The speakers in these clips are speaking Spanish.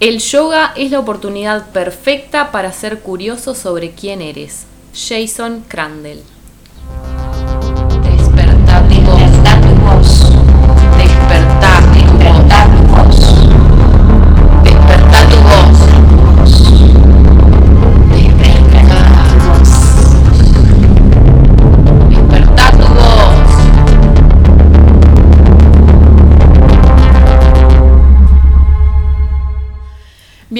El yoga es la oportunidad perfecta para ser curioso sobre quién eres. Jason Crandall.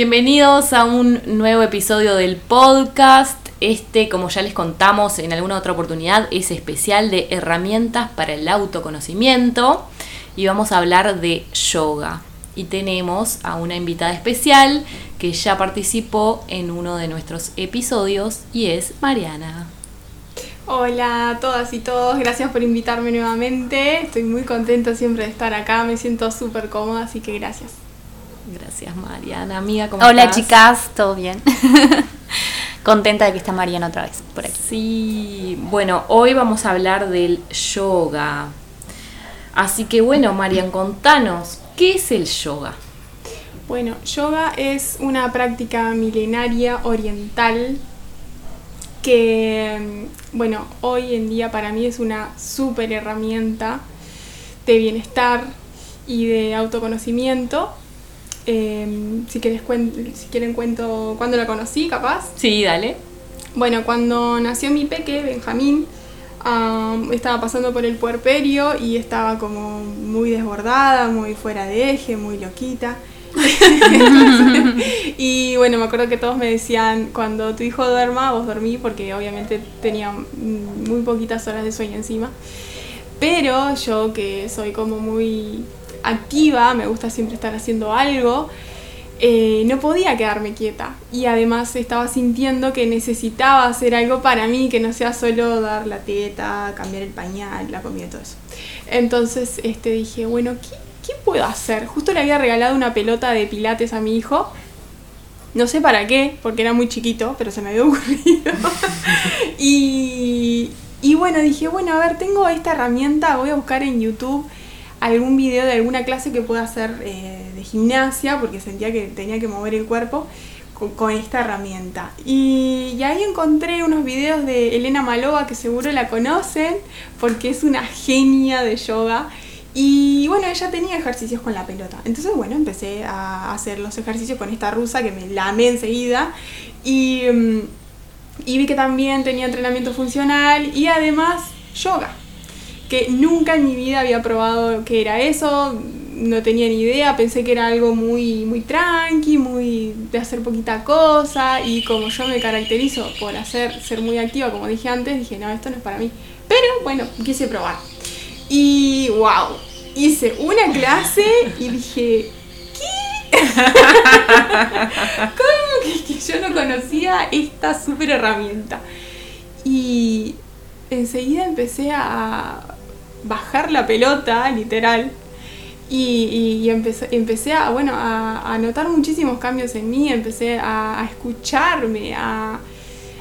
Bienvenidos a un nuevo episodio del podcast. Este, como ya les contamos en alguna otra oportunidad, es especial de herramientas para el autoconocimiento y vamos a hablar de yoga. Y tenemos a una invitada especial que ya participó en uno de nuestros episodios y es Mariana. Hola a todas y todos, gracias por invitarme nuevamente. Estoy muy contenta siempre de estar acá, me siento súper cómoda, así que gracias. Gracias Mariana, amiga, ¿cómo Hola estás? chicas, ¿todo bien? Contenta de que está Mariana otra vez por aquí. Sí, bueno, hoy vamos a hablar del yoga. Así que bueno, Marian, contanos, ¿qué es el yoga? Bueno, yoga es una práctica milenaria oriental que, bueno, hoy en día para mí es una súper herramienta de bienestar y de autoconocimiento. Eh, si, querés si quieren cuento cuándo la conocí, capaz. Sí, dale. Bueno, cuando nació mi peque, Benjamín, am, estaba pasando por el puerperio y estaba como muy desbordada, muy fuera de eje, muy loquita. y bueno, me acuerdo que todos me decían, cuando tu hijo duerma, vos dormí, porque obviamente tenía muy poquitas horas de sueño encima. Pero yo que soy como muy activa, me gusta siempre estar haciendo algo, eh, no podía quedarme quieta. Y además estaba sintiendo que necesitaba hacer algo para mí, que no sea solo dar la teta, cambiar el pañal, la comida y todo eso. Entonces este, dije, bueno, ¿qué, qué puedo hacer? Justo le había regalado una pelota de pilates a mi hijo. No sé para qué, porque era muy chiquito, pero se me había ocurrido. y, y bueno, dije, bueno, a ver, tengo esta herramienta, voy a buscar en YouTube algún video de alguna clase que pueda hacer eh, de gimnasia, porque sentía que tenía que mover el cuerpo con, esta herramienta. Y, ahí encontré unos videos de Elena Malova, que seguro la conocen, porque es una genia de yoga. Y bueno, ella tenía ejercicios con la pelota. Entonces, bueno, empecé a hacer los ejercicios con esta rusa que me la amé enseguida. Y, mm, y vi que también tenía entrenamiento funcional y además yoga que nunca en mi vida había probado que era eso, no tenía ni idea, pensé que era algo muy, muy tranqui, muy de hacer poquita cosa, y como yo me caracterizo por hacer, ser muy activa, como dije antes, dije, no, esto no es para mí. Pero bueno, quise probar. Y wow, hice una clase y dije, ¿qué? ¿Cómo que, que yo no conocía esta super herramienta? Y enseguida empecé a bajar la pelota, literal, y, y- y empecé, empecé a, bueno, a, a notar muchísimos cambios en mí, empecé a, a escucharme, a,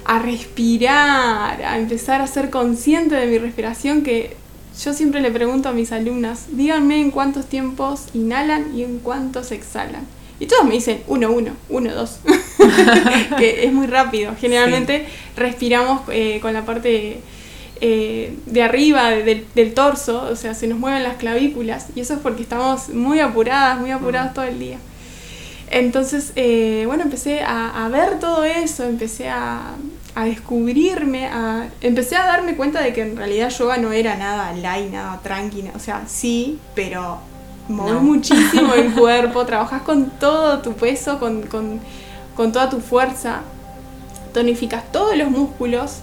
a respirar, a empezar a ser consciente de mi respiración, que yo siempre le pregunto a mis alumnas, díganme en cuántos tiempos inhalan y en cuántos exhalan. Y todos me dicen uno, uno, uno, dos. que es muy rápido. Generalmente respiramos eh, con la parte eh, de arriba de- del, del torso, o sea, se nos mueven las clavículas. Y eso es porque estamos muy apuradas, muy apuradas todo el día. Entonces, eh, bueno, empecé a, a ver todo eso, empecé a, a descubrirme, a, empecé a darme cuenta de que en realidad yoga no era nada light, nada tranqui, o sea, sí, pero No. muchísimo el cuerpo, trabajas con todo tu peso, con, con, con toda tu fuerza, tonificas todos los músculos.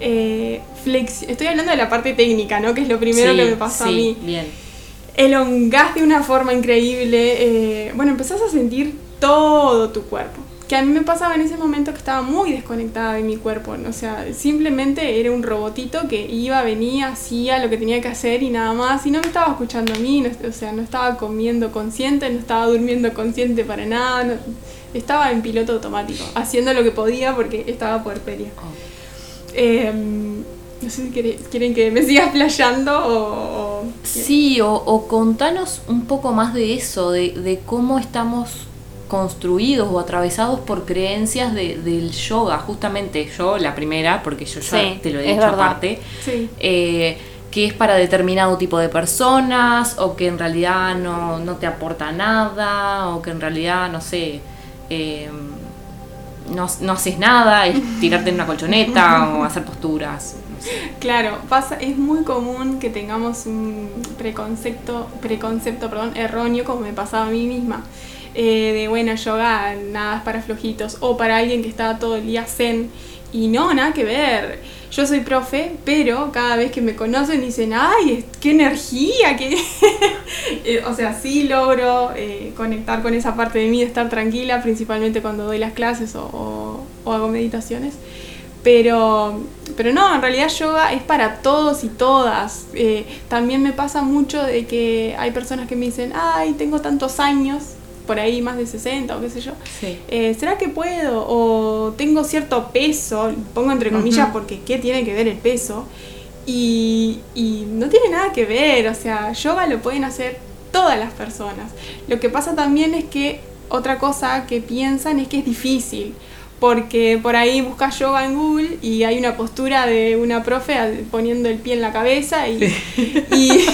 Eh, flex- Estoy hablando de la parte técnica, ¿no? Que es lo primero Sí, que me pasó a sí, mí Bien. elongás de una forma increíble. eh, bueno, empezás a sentir todo tu cuerpo. Que a mí me pasaba en ese momento que estaba muy desconectada de mi cuerpo. ¿no? O sea, simplemente era un robotito que iba, venía, hacía lo que tenía que hacer y nada más. Y no me estaba escuchando a mí, no- o sea, no estaba comiendo consciente, no estaba durmiendo consciente para nada. no- estaba en piloto automático, haciendo lo que podía porque estaba puerperia. Eh, no sé si quiere- quieren que me siga playando o... o- Sí, o, o contanos un poco más de eso, de, de cómo estamos construidos o atravesados por creencias de- del yoga. Justamente yo, la primera, porque yo ya Sí, te lo he dicho verdad. aparte, Sí. eh, que es para determinado tipo de personas o que en realidad no, no te aporta nada o que en realidad, no sé, eh, no, no haces nada, es tirarte en una colchoneta o hacer posturas. Claro, pasa, es muy común que tengamos un preconcepto, preconcepto perdón, erróneo, como me pasaba a mí misma, eh, de bueno, yoga nada es para flojitos, o para alguien que está todo el día zen, y no, nada que ver. Yo soy profe, pero cada vez que me conocen dicen, ay, qué energía, qué... Eh, o sea, sí logro eh, conectar con esa parte de mí, estar tranquila, principalmente cuando doy las clases o hago meditaciones. Pero, pero no, en realidad yoga es para todos y todas. Eh, también me pasa mucho de que hay personas que me dicen, ay, tengo tantos años, por ahí más de 60 o qué sé yo. Sí. Eh, ¿Será que puedo? O tengo cierto peso, pongo entre comillas porque ¿qué tiene que ver el peso? Y, y no tiene nada que ver, o sea, yoga lo pueden hacer todas las personas. Lo que pasa también es que otra cosa que piensan es que es difícil, porque por ahí buscas yoga en Google y hay una postura de una profe poniendo el pie en la cabeza y, y,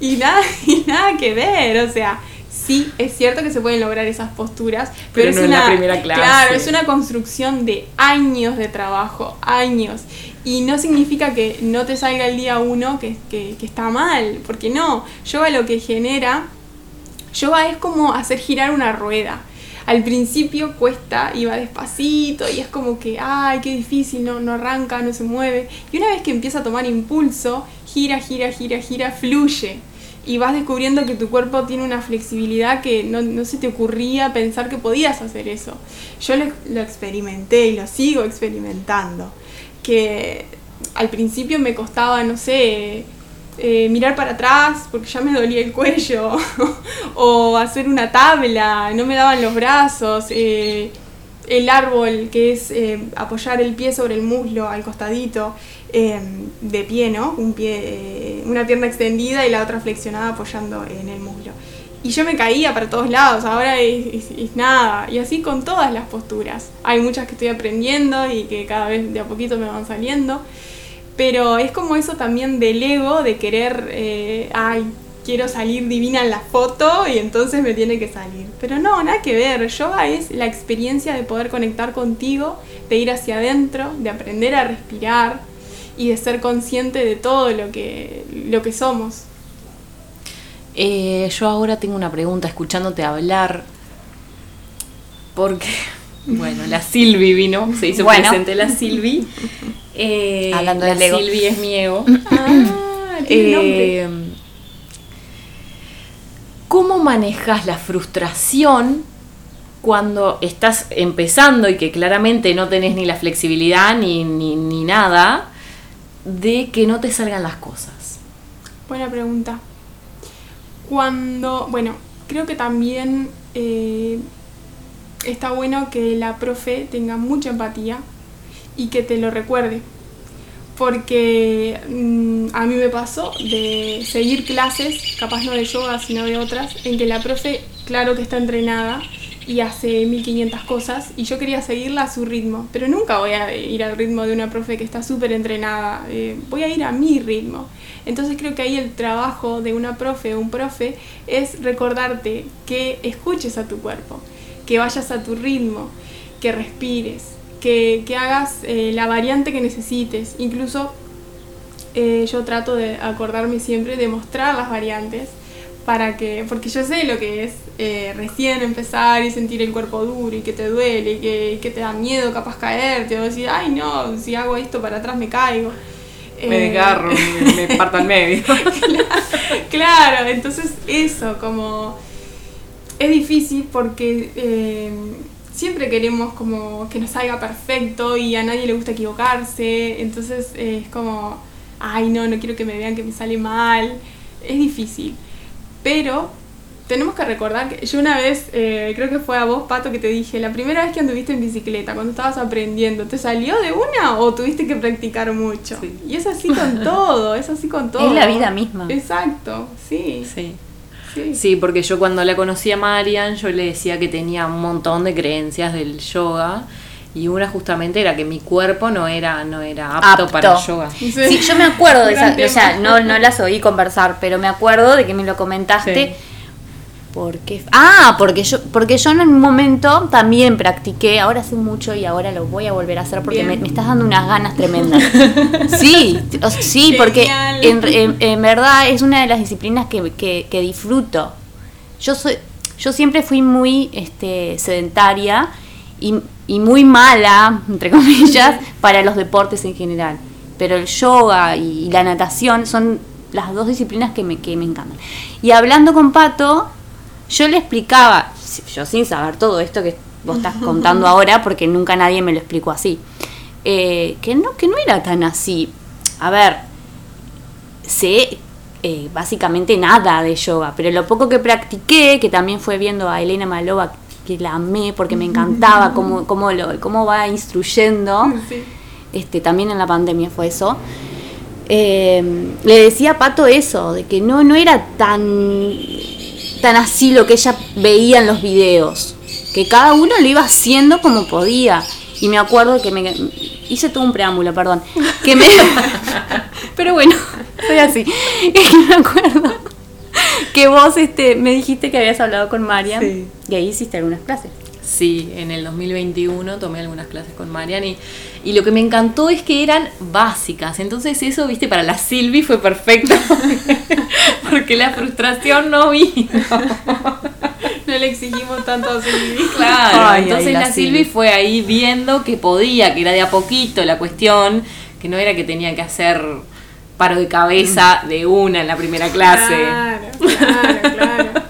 y nada, y nada que ver, o sea, sí es cierto que se pueden lograr esas posturas, Pero pero, no es en la una primera clase. Claro, es una construcción de años de trabajo, años. Y no significa que no te salga el día uno que, que, que está mal, porque no, yoga lo que genera, yoga es como hacer girar una rueda. Al principio cuesta y va despacito y es como que, ay, qué difícil, no, no arranca, no se mueve. Y una vez que empieza a tomar impulso, gira, gira, gira, gira, fluye. Y vas descubriendo que tu cuerpo tiene una flexibilidad que no, no se te ocurría pensar que podías hacer eso. Yo lo, experimenté y lo sigo experimentando. Que al principio me costaba, no sé, eh, mirar para atrás porque ya me dolía el cuello, o hacer una tabla, no me daban los brazos, eh, el árbol que es eh, apoyar el pie sobre el muslo al costadito, eh, de pie, ¿no? Un pie, eh, una pierna extendida y la otra flexionada apoyando en el muslo. Y yo me caía para todos lados, ahora es, es- nada. Y así con todas las posturas. Hay muchas que estoy aprendiendo y que cada vez de a poquito me van saliendo. Pero es como eso también del ego, de querer, ay, quiero salir divina en la foto y entonces me tiene que salir. Pero no, nada que ver. Yoga es la experiencia de poder conectar contigo, de ir hacia adentro, de aprender a respirar y de ser consciente de todo lo que, lo que somos. Eh, yo ahora tengo una pregunta escuchándote hablar. Porque, bueno, la Silvi vino, se hizo Bueno. presente la Silvi. Eh, Hablando la del ego. Silvi es mi ego. Ah, tiene nombre. ¿Cómo manejas la frustración cuando estás empezando y que claramente no tenés ni la flexibilidad ni, ni, ni nada de que no te salgan las cosas? Buena pregunta. Cuando, bueno, creo que también eh, está bueno que la profe tenga mucha empatía y que te lo recuerde. Porque mm, a mí me pasó de seguir clases, capaz no de yoga, sino de otras, en que la profe, claro que está entrenada y hace 1500 cosas y yo quería seguirla a su ritmo, pero nunca voy a ir al ritmo de una profe que está súper entrenada, eh, voy a ir a mi ritmo. Entonces creo que ahí el trabajo de una profe o un profe es recordarte que escuches a tu cuerpo, que vayas a tu ritmo, que respires, que, que hagas eh, la variante que necesites. Incluso eh, yo trato de acordarme siempre de mostrar las variantes para que, porque yo sé lo que es eh, recién empezar y sentir el cuerpo duro y que te duele y que, y que te da miedo capaz caerte o decir, ay no, si hago esto para atrás me caigo. Me desgarro, me, me parto al medio. claro, entonces eso, como es difícil porque siempre queremos como que nos salga perfecto y a nadie le gusta equivocarse, entonces eh, es como, ay no, no quiero que me vean que me sale mal, es difícil, pero tenemos que recordar que yo una vez, eh, creo que fue a vos, Pato, que te dije, la primera vez que anduviste en bicicleta, cuando estabas aprendiendo, ¿te salió de una o tuviste que practicar mucho? Sí. Y es así con todo, es así con todo. Es la vida misma. Exacto, sí. Sí. Sí. Sí, porque yo cuando la conocí a Marian, yo le decía que tenía un montón de creencias del yoga. Y una justamente era que mi cuerpo no era, no era apto, Apto. para el yoga. Sí. Sí, yo me acuerdo de esa, o sea, no, no las oí conversar, pero me acuerdo de que me lo comentaste. Sí. Porque, ah, porque yo, porque yo en un momento también practiqué, ahora hace mucho y ahora lo voy a volver a hacer porque me, me estás dando unas ganas tremendas. Sí, o- sí, porque Genial. en, en- en verdad es una de las disciplinas que, que- que disfruto. Yo soy, yo siempre fui muy este, sedentaria y, y muy mala, entre comillas, para los deportes en general. Pero el yoga y, la natación son las dos disciplinas que me, que me encantan. Y hablando con Pato, yo le explicaba, yo sin saber todo esto que vos estás contando ahora, porque nunca nadie me lo explicó así, eh, que, no, que no era tan así. A ver, sé eh, básicamente nada de yoga, pero lo poco que practiqué, que también fue viendo a Elena Malova, que la amé porque me encantaba cómo, cómo, lo, cómo va instruyendo, Sí. este, también en la pandemia fue eso. Eh, le decía a Pato eso, de que no, no era tan, tan así lo que ella veía en los videos, que cada uno lo iba haciendo como podía. Y me acuerdo que me hice todo un preámbulo, perdón, que me pero bueno, soy así. Me acuerdo que vos este me dijiste que habías hablado con Mariam Sí. y ahí hiciste algunas clases. Sí, en el 2021 tomé algunas clases con Marian y, y lo que me encantó es que eran básicas. Entonces eso, viste, para la Silvi fue perfecto. Porque la frustración no vino. No le exigimos tanto a Silvi. Claro, Ay, entonces ay, la la, Silvi. fue ahí viendo que podía, que era de a poquito la cuestión, que no era que tenía que hacer paro de cabeza de una en la primera clase. Claro, claro, claro.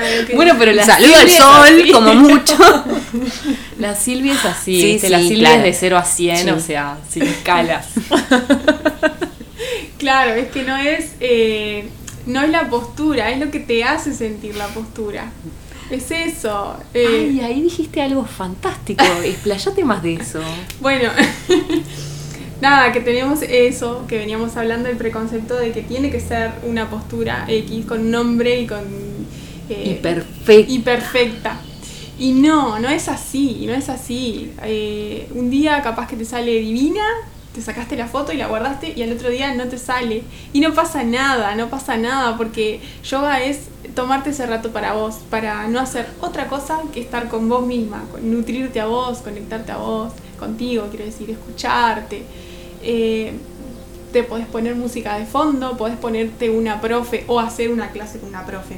Claro, Bueno, pero la Saludo al sol, como mucho. La Silvia es así, Sí, la Silvia claro. es de 0 a 100, Sí. o sea, sin escalas. Claro, es que no es, eh, no es la postura, es lo que te hace sentir la postura. Es eso. eh, Ay, ahí dijiste algo fantástico, explayate más de eso. Bueno, nada, que tenemos eso, que veníamos hablando del preconcepto de que tiene que ser una postura X con nombre y con... eh, Y perfecta. Y no, no es así, no es así. Eh, un día capaz que te sale divina, te sacaste la foto y la guardaste y al otro día no te sale. Y no pasa nada, no pasa nada, porque yoga es tomarte ese rato para vos, para no hacer otra cosa que estar con vos misma, nutrirte a vos, conectarte a vos, contigo, quiero decir, escucharte. Eh, te podés poner música de fondo, podés ponerte una profe o hacer una clase con una profe.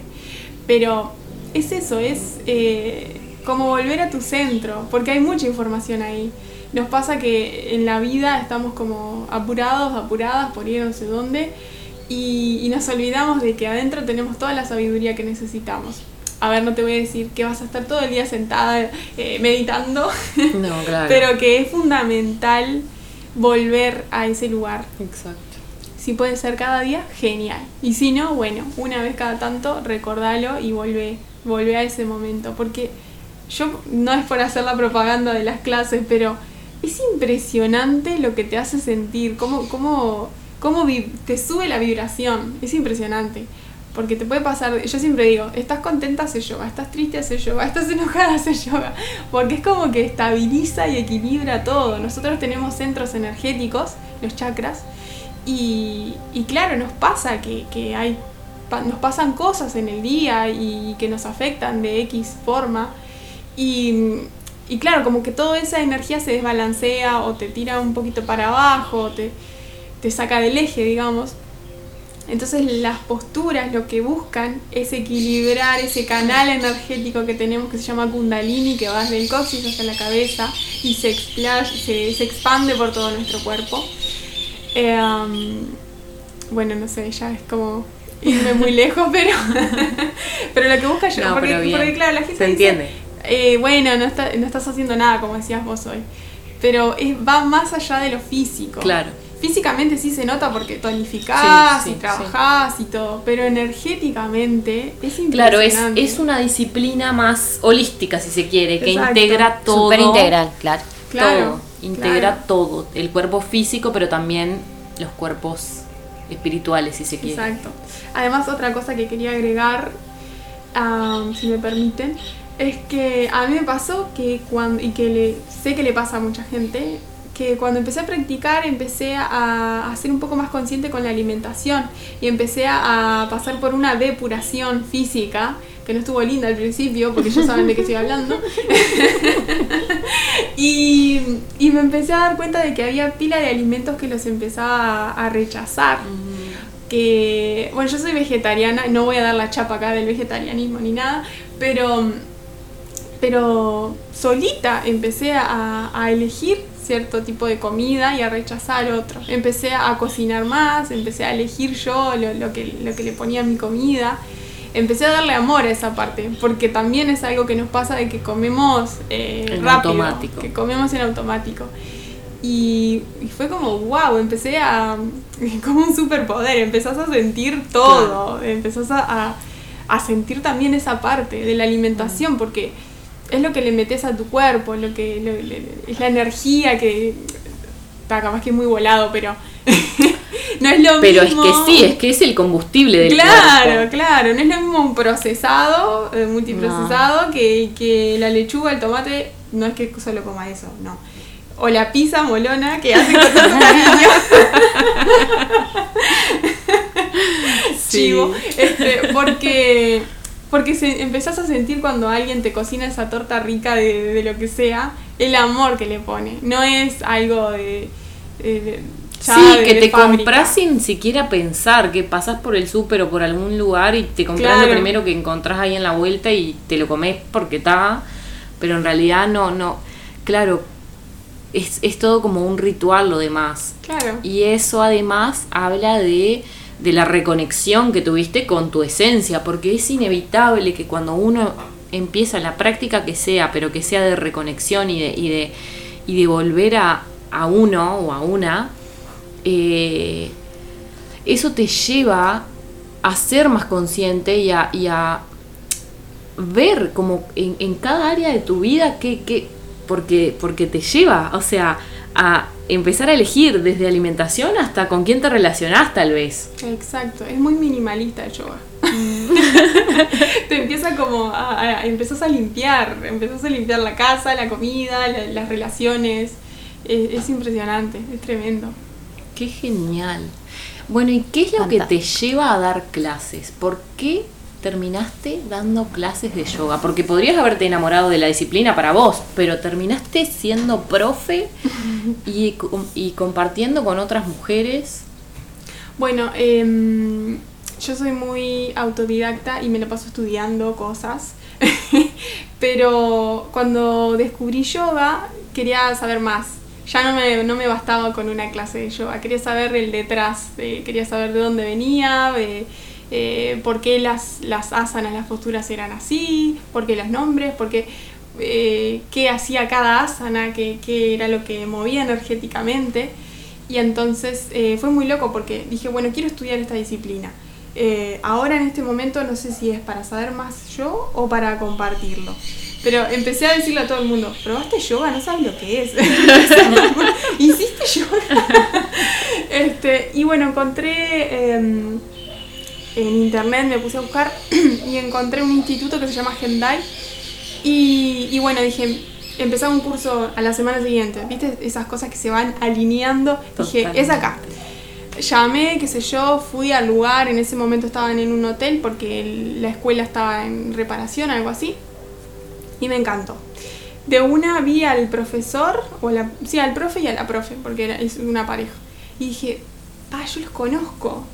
Pero es eso, es eh, como volver a tu centro, porque hay mucha información ahí. Nos pasa que en la vida estamos como apurados, apuradas por ir no sé dónde y, y nos olvidamos de que adentro tenemos toda la sabiduría que necesitamos. A ver, no te voy a decir que vas a estar todo el día sentada eh, meditando, No, claro. pero que es fundamental volver a ese lugar. Exacto. Si puede ser cada día, genial. Y si no, bueno, una vez cada tanto, recordalo y volvé a ese momento. Porque yo no es por hacer la propaganda de las clases, pero es impresionante lo que te hace sentir, cómo, cómo, cómo te sube la vibración. Es impresionante. Porque te puede pasar, yo siempre digo, estás contenta, hace yoga, estás triste, hace yoga, estás enojada, hace yoga. Porque es como que estabiliza y equilibra todo. Nosotros tenemos centros energéticos, los chakras, y, y claro, nos pasa que, que hay, pa- nos pasan cosas en el día y que nos afectan de X forma. Y, y claro, como que toda esa energía se desbalancea o te tira un poquito para abajo, o te, te saca del eje, digamos. Entonces las posturas lo que buscan es equilibrar ese canal energético que tenemos que se llama kundalini, que va desde el coxis hasta la cabeza y se, expla- se, se expande por todo nuestro cuerpo. Eh, um, bueno, no sé, ya es como irme muy lejos, pero, pero lo que busca yo, No, porque, pero bien. porque claro, la gente Se dice, entiende. eh, bueno, no, está- no estás haciendo nada, como decías vos hoy, pero es- va más allá de lo físico. Claro. Físicamente sí se nota porque tonificás Sí, sí, y trabajás y todo, pero energéticamente es Claro, es, impresionante. es una disciplina más holística, si se quiere, que Exacto. integra todo. Súper integral, claro. Claro, todo, integra claro. todo. El cuerpo físico, pero también los cuerpos espirituales, si se quiere. Exacto. Además, otra cosa que quería agregar, am, si me permiten, es que a mí me pasó que cuando, y que le, sé que le pasa a mucha gente, que cuando empecé a practicar empecé a, a ser un poco más consciente con la alimentación y empecé a, a pasar por una depuración física que no estuvo linda al principio porque ya saben de qué estoy hablando. Y, y me empecé a dar cuenta de que había pila de alimentos que los empezaba a, a rechazar. Que, bueno, yo soy vegetariana, no voy a dar la chapa acá del vegetarianismo ni nada, pero, pero solita empecé a, a elegir cierto tipo de comida y a rechazar otro. Empecé a cocinar más, empecé a elegir yo lo, lo que, lo que le ponía a mi comida. Empecé a darle amor a esa parte, porque también es algo que nos pasa de que comemos eh, En rápido, automático. que comemos en automático. Y, y fue como, wow, empecé a. como un superpoder, empezás a sentir todo, empezás a, a, a sentir también esa parte de la alimentación, porque es lo que le metes a tu cuerpo, lo que lo- le- es la energía que. Está capaz que es muy volado, pero. no es lo Pero mismo. es que sí, es que es el combustible del Claro, cuerpo. claro, no es lo mismo un procesado, eh, multiprocesado, que, que la lechuga, el tomate, no es que solo coma eso, no. O la pizza molona que hace con. Sí. Chivo. Este, porque porque se, empezás a sentir cuando alguien te cocina esa torta rica de, de lo que sea, el amor que le pone. No es algo de. de- de- ya Sí, que te compras sin siquiera pensar, que pasas por el súper o por algún lugar y te compras Claro. lo primero que encontrás ahí en la vuelta y te lo comes porque está, pero en realidad no, no, claro, es, es todo como un ritual lo demás. Claro. Y eso además habla de, de la reconexión que tuviste con tu esencia, porque es inevitable que cuando uno empieza la práctica que sea, pero que sea de reconexión y de, y de, y de volver a, a uno o a una, eh, eso te lleva a ser más consciente y a, y a ver como en, en cada área de tu vida que, que porque, porque te lleva, o sea, a empezar a elegir desde alimentación hasta con quién te relacionás tal vez. Exacto, es muy minimalista el yoga. Te empieza como a, a- empezás a limpiar, empezás a limpiar la casa, la comida, la- las relaciones. Es, es impresionante, es tremendo. Qué genial. Bueno, ¿y qué es lo que te lleva a dar clases? ¿Por qué terminaste dando clases de yoga? Porque podrías haberte enamorado de la disciplina para vos, pero terminaste siendo profe y, y compartiendo con otras mujeres. Bueno, em, yo soy muy autodidacta y me lo paso estudiando cosas. Pero cuando descubrí yoga, quería saber más. Ya no me, no me bastaba con una clase de yoga. Quería saber el detrás. eh, quería saber de dónde venía, de, eh, por qué las, las asanas, las posturas eran así, por qué los nombres, por qué, eh, hacía cada asana, qué, qué era lo que movía energéticamente. Y entonces eh, fue muy loco porque dije, bueno, quiero estudiar esta disciplina. Eh, ahora en este momento no sé si es para saber más yo o para compartirlo. Pero empecé a decirle a todo el mundo, ¿probaste yoga? No sabes lo que es. ¿Hiciste yoga? este, y bueno, encontré em, en internet, me puse a buscar y encontré un instituto que se llama Gendai. Y, y bueno, dije, empezaba un curso a la semana siguiente. ¿Viste esas cosas que se van alineando? Dije, es acá. Llamé, qué sé yo, fui al lugar, en ese momento estaban en un hotel porque la escuela estaba en reparación, algo así, y me encantó. De una vi al profesor, o la, sí, al profe y a la profe, porque era, es una pareja, y dije, ah, yo los conozco.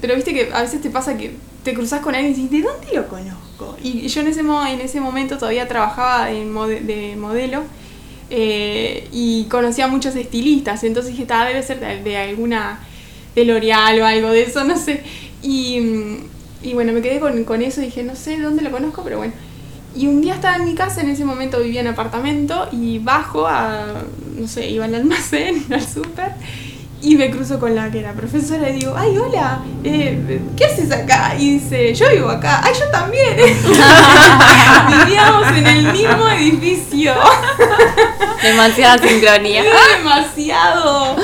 Pero viste que a veces te pasa que te cruzas con alguien y dices, ¿de dónde lo conozco? Y yo en ese, mo- en ese momento todavía trabajaba en mode- de modelo eh, y conocía muchos estilistas, entonces dije, "Ta, debe ser de, de alguna, de L'Oreal o algo de eso, no sé. Y, mm, bueno, me quedé con, con eso y dije, no sé dónde lo conozco, pero bueno. Y un día estaba en mi casa, en ese momento vivía en apartamento, y bajo a, no sé, iba al almacén, al súper, y me cruzo con la que era profesora y digo, ay, hola, eh, ¿qué haces acá? Y dice, yo vivo acá, ay, yo también. Vivíamos en el mismo edificio. Demasiada sincronía. Demasiado.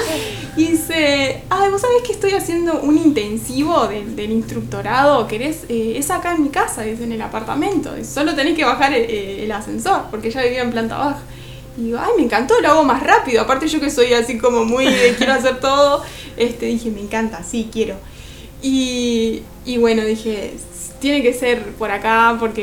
Y dice, ay, vos sabés que estoy haciendo un intensivo de- del instructorado, querés, eh, es acá en mi casa, es en el apartamento, solo tenés que bajar el, eh, el ascensor, porque ya vivía en planta baja. Y digo, ay, me encantó, lo hago más rápido. Aparte yo que soy así como muy, de quiero hacer todo, este, dije, me encanta, sí, quiero. Y, y bueno, dije, tiene que ser por acá porque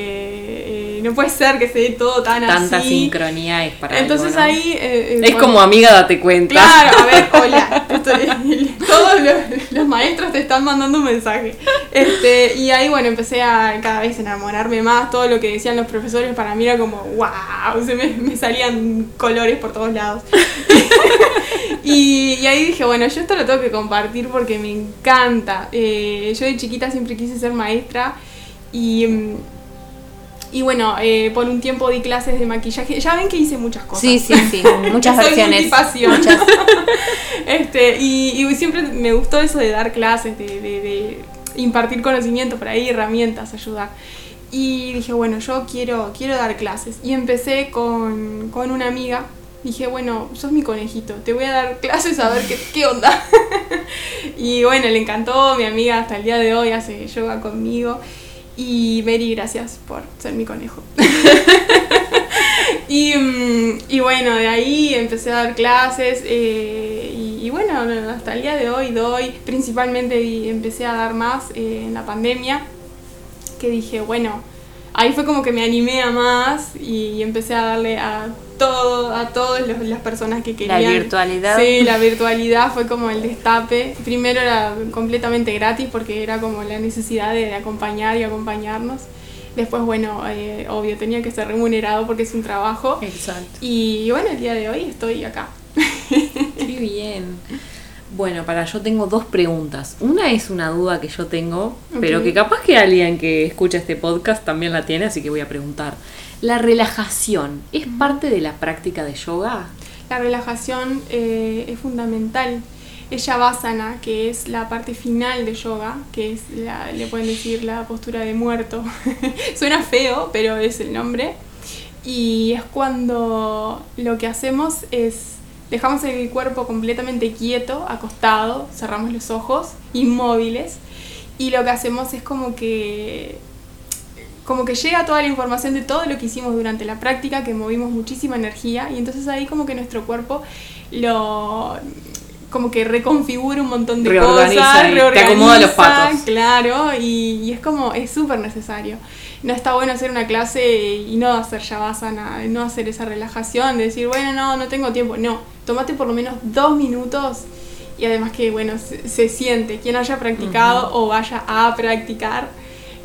eh, no puede ser que se dé todo tan Tanta así. sincronía es para Entonces algo, ¿no? ahí... eh, eh, Es como amiga, date cuenta. Claro, a ver, hola. Estoy- todos los, los maestros te están mandando un mensaje. Este, y ahí, bueno, empecé a cada vez enamorarme más. Todo lo que decían los profesores para mí era como, wow, se me, me salían colores por todos lados. y, y ahí dije, bueno, yo esto lo tengo que compartir porque me encanta. Eh, yo de chiquita siempre quise ser maestra y. y bueno, eh, por un tiempo di clases de maquillaje. Ya ven que hice muchas cosas. Sí, sí, sí. Muchas versiones. Muchas. Este, y, y siempre me gustó eso de dar clases, de, de- de impartir conocimiento por ahí, herramientas, ayudar. Y dije, bueno, yo quiero, quiero dar clases. Y empecé con, con una amiga. Dije, bueno, sos mi conejito, te voy a dar clases a ver qué, qué onda. y bueno, le encantó, mi amiga hasta el día de hoy hace yoga conmigo. Y Mary, gracias por ser mi conejo. Y, mm, y bueno, de ahí empecé a dar clases eh, y, y bueno, hasta el día de hoy doy, principalmente empecé a dar más eh, en la pandemia, que dije, bueno, ahí fue como que me animé a más y, empecé a darle a todo, a todas las personas que La querían. virtualidad. Sí, la virtualidad fue como el destape. Primero era completamente gratis porque era como la necesidad de, de acompañar y acompañarnos. Después, bueno, eh, obvio, tenía que ser remunerado porque es un trabajo. Exacto. Y bueno, el día de hoy estoy acá. Bien. Bueno, para yo tengo dos preguntas. Una es una duda que yo tengo, pero que capaz que alguien que escucha este podcast también la tiene, así que voy a preguntar. ¿La relajación es parte de la práctica de yoga? La relajación eh, es fundamental. Es Shavasana, que es la parte final de yoga, que es, la- le pueden decir la postura de muerto. Suena feo, pero es el nombre. Y es cuando lo que hacemos es dejamos el cuerpo completamente quieto, acostado, cerramos los ojos, inmóviles, y lo que hacemos es como que como que llega toda la información de todo lo que hicimos durante la práctica, que movimos muchísima energía y entonces ahí como que nuestro cuerpo lo como que reconfigura un montón de Reorganiza cosas, y te acomoda los patos. Claro, y, y es como, es súper necesario. No está bueno hacer una clase y no hacer Shavasana, no hacer esa relajación, de decir, bueno, no, no tengo tiempo. No, tomate por lo menos dos minutos y además que, bueno, se, se siente. Quien haya practicado o vaya a practicar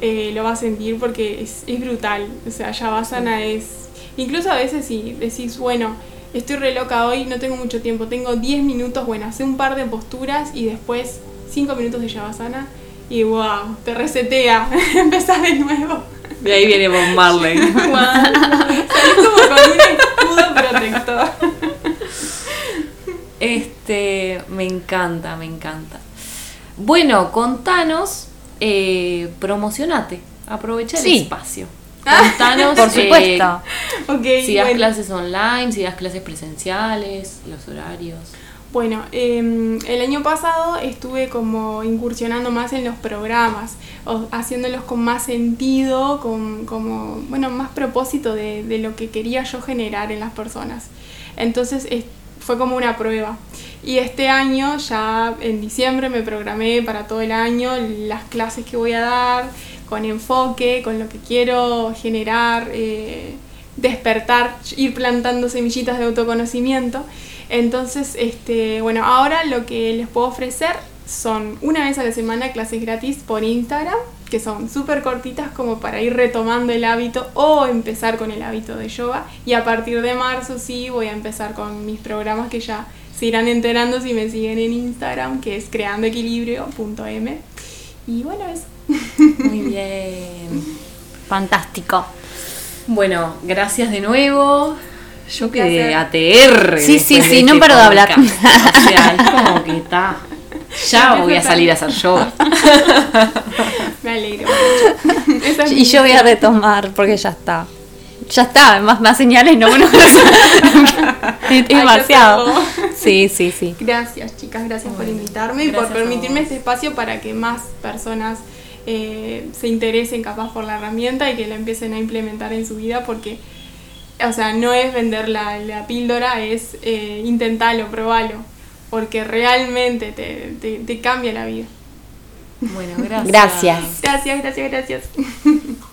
eh, lo va a sentir porque es, es brutal. O sea, Shavasana es. Incluso a veces si decís, bueno, estoy re loca hoy, no tengo mucho tiempo, tengo 10 minutos, bueno, hace un par de posturas y después 5 minutos de Shavasana y wow, te resetea, empezás de nuevo. De ahí viene Bob Marley. Salís como con un escudo protector. Este, me encanta, me encanta. Bueno, contanos, eh, promocionate, aprovecha el Sí. espacio. Contanos, Por eh, supuesto. Ok, si das bueno. clases online, si das clases presenciales, los horarios. Bueno, eh, el año pasado estuve como incursionando más en los programas, o haciéndolos con más sentido, con como, bueno, más propósito de, de lo que quería yo generar en las personas. Entonces es- fue como una prueba. Y este año, ya en diciembre, me programé para todo el año las clases que voy a dar, con enfoque, con lo que quiero generar. eh, despertar, ir plantando semillitas de autoconocimiento. Entonces, este, bueno, ahora lo que les puedo ofrecer son una vez a la semana clases gratis por Instagram, que son súper cortitas como para ir retomando el hábito o empezar con el hábito de yoga. Y a partir de marzo sí voy a empezar con mis programas que ya se irán enterando si me siguen en Instagram, que es creandoequilibrio.m. Y bueno, eso. Muy bien. Fantástico. Bueno, gracias de nuevo. Yo quedé. ATR. Sí, sí, sí, de no este paro de hablar. O sea, es como que está. Ya voy a salir a hacer yoga. Me alegro mucho. Es Y yo voy a retomar porque ya está. Ya está, más, más señales no, bueno, es demasiado. Sí, sí, sí. Gracias, chicas, gracias por invitarme y por permitirme este espacio para que más personas eh, se interesen capaz por la herramienta y que la empiecen a implementar en su vida porque, o sea, no es vender la, la píldora, es eh, intentarlo, probarlo, porque realmente te, te, te cambia la vida. Bueno, gracias. Gracias. Gracias, gracias, gracias.